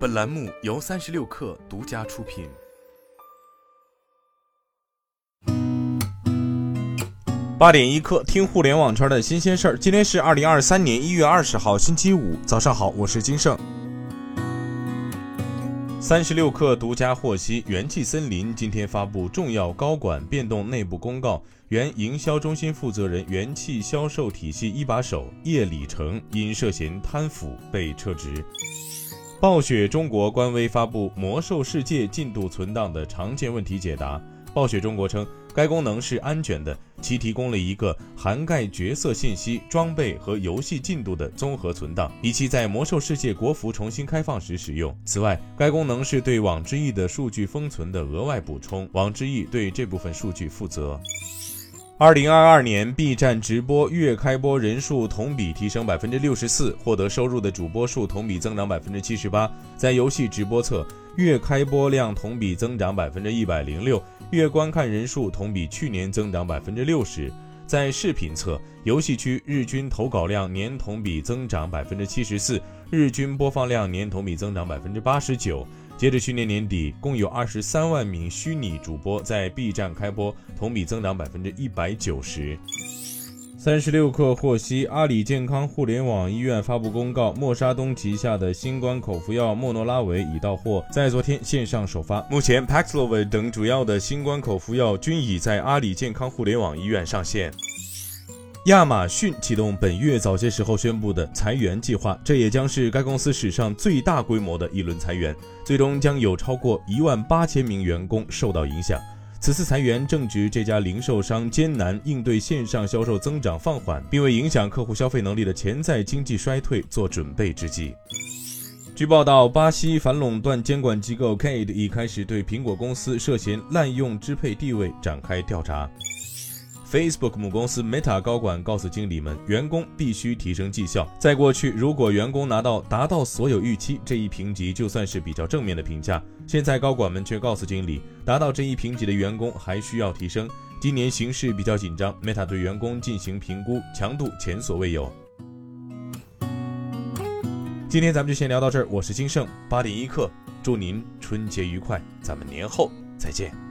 本栏目由三十六氪独家出品。八点一刻，听互联网圈的新鲜事儿。今天是二零二三年一月二十号，星期五，早上好，我是金盛。三十六氪独家获悉，元气森林今天发布重要高管变动内部公告，原营销中心负责人、元气销售体系一把手叶礼成因涉嫌贪腐被撤职。暴雪中国官微发布《魔兽世界》进度存档的常见问题解答。暴雪中国称，该功能是安全的，其提供了一个涵盖角色信息、装备和游戏进度的综合存档，以期在《魔兽世界》国服重新开放时使用。此外，该功能是对网之翼的数据封存的额外补充，网之翼对这部分数据负责。二零二二年，B 站直播月开播人数同比提升百分之六十四，获得收入的主播数同比增长百分之七十八。在游戏直播侧，月开播量同比增长百分之一百零六，月观看人数同比去年增长百分之六十。在视频侧，游戏区日均投稿量年同比增长百分之七十四，日均播放量年同比增长百分之八十九。截至去年年底，共有二十三万名虚拟主播在 B 站开播，同比增长百分之一百九十。三十六氪获悉，阿里健康互联网医院发布公告，默沙东旗下的新冠口服药莫诺拉韦已到货，在昨天线上首发。目前，Paxlovid 等主要的新冠口服药均已在阿里健康互联网医院上线。亚马逊启动本月早些时候宣布的裁员计划，这也将是该公司史上最大规模的一轮裁员，最终将有超过一万八千名员工受到影响。此次裁员正值这家零售商艰难应对线上销售增长放缓，并为影响客户消费能力的潜在经济衰退做准备之际。据报道，巴西反垄断监管机构 CADE 已开始对苹果公司涉嫌滥用支配地位展开调查。Facebook 母公司 Meta 高管告诉经理们，员工必须提升绩效。在过去，如果员工拿到达到所有预期这一评级，就算是比较正面的评价。现在高管们却告诉经理，达到这一评级的员工还需要提升。今年形势比较紧张，Meta 对员工进行评估，强度前所未有。今天咱们就先聊到这儿，我是金盛八点一刻，祝您春节愉快，咱们年后再见。